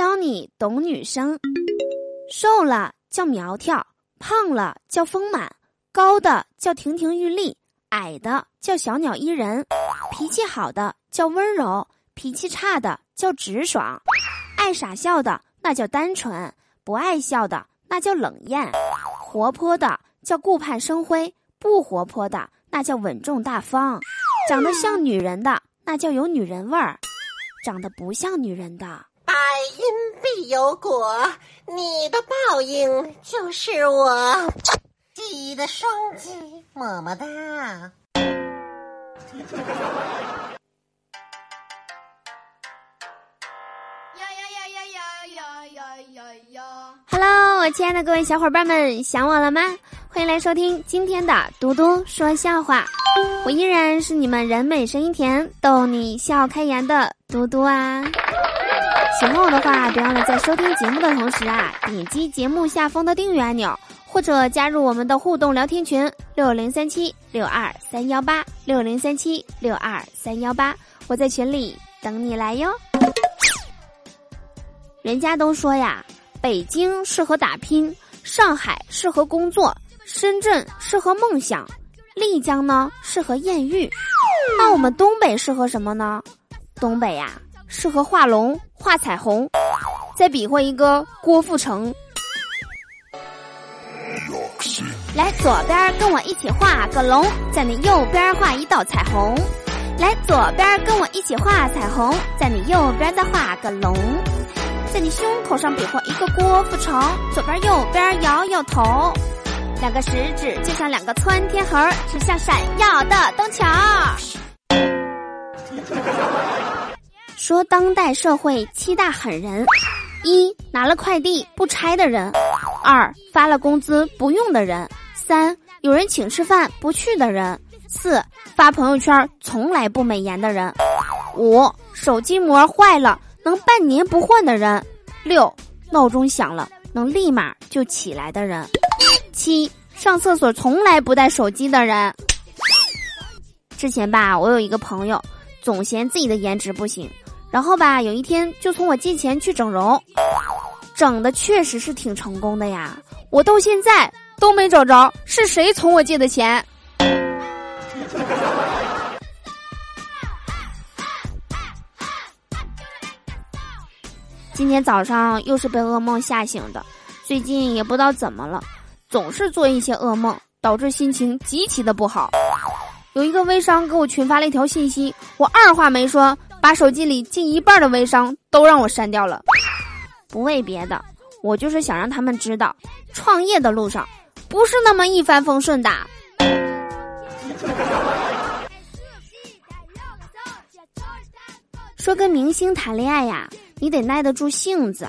教你懂女生。瘦了叫苗条，胖了叫丰满，高的叫亭亭玉立，矮的叫小鸟依人。脾气好的叫温柔，脾气差的叫直爽。爱傻笑的那叫单纯，不爱笑的那叫冷艳。活泼的叫顾盼生辉，不活泼的那叫稳重大方。长得像女人的那叫有女人味儿，长得不像女人的。百因必有果，你的报应就是我。记得双击，么么哒。呦呦呦呦呦呦呦呦。哈喽，我亲爱的各位小伙伴们，想我了吗？欢迎来收听今天的嘟嘟说笑话。我依然是你们人美声音甜，逗你笑开颜的。嘟嘟啊。喜欢我的话，别忘了在收听节目的同时啊，点击节目下方的订阅按钮，或者加入我们的互动聊天群六零三七六二三幺八六零三七六二三幺八，我在群里等你来哟。人家都说呀，北京适合打拼，上海适合工作，深圳适合梦想，丽江呢适合艳遇，那我们东北适合什么呢？东北呀。适合画龙画彩虹，再比划一个郭富城。来左边跟我一起画个龙，在你右边画一道彩虹。来左边跟我一起画彩虹，在你右边再画个龙，在你胸口上比划一个郭富城。左边右边摇摇头，两个食指就像两个窜天猴，指向闪耀的东桥。说当代社会七大狠人：一拿了快递不拆的人；二发了工资不用的人；三有人请吃饭不去的人；四发朋友圈从来不美颜的人；五手机膜坏了能半年不换的人；六闹钟响了能立马就起来的人；七上厕所从来不带手机的人。之前吧，我有一个朋友总嫌自己的颜值不行。然后吧，有一天就从我借钱去整容，整的确实是挺成功的呀。我到现在都没找着是谁从我借的钱。今天早上又是被噩梦吓醒的，最近也不知道怎么了，总是做一些噩梦，导致心情极其的不好。有一个微商给我群发了一条信息，我二话没说。把手机里近一半的微商都让我删掉了，不为别的，我就是想让他们知道，创业的路上不是那么一帆风顺的。说跟明星谈恋爱呀，你得耐得住性子。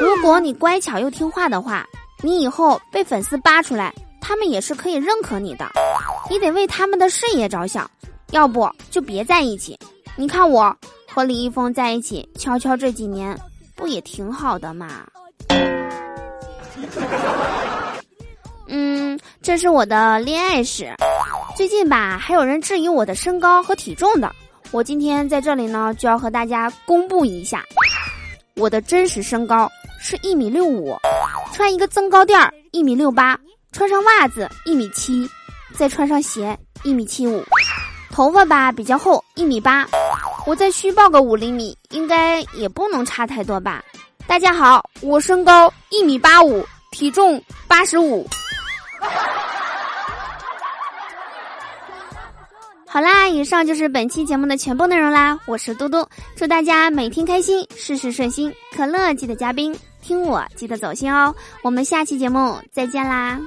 如果你乖巧又听话的话，你以后被粉丝扒出来，他们也是可以认可你的。你得为他们的事业着想，要不就别在一起。你看我和李易峰在一起，悄悄这几年不也挺好的嘛？嗯，这是我的恋爱史。最近吧，还有人质疑我的身高和体重的。我今天在这里呢，就要和大家公布一下，我的真实身高是一米六五，穿一个增高垫儿一米六八，穿上袜子一米七，再穿上鞋一米七五，头发吧比较厚一米八。我再虚报个五厘米，应该也不能差太多吧。大家好，我身高一米八五，体重八十五。好啦，以上就是本期节目的全部内容啦。我是嘟嘟，祝大家每天开心，事事顺心。可乐记得加冰，听我记得走心哦。我们下期节目再见啦。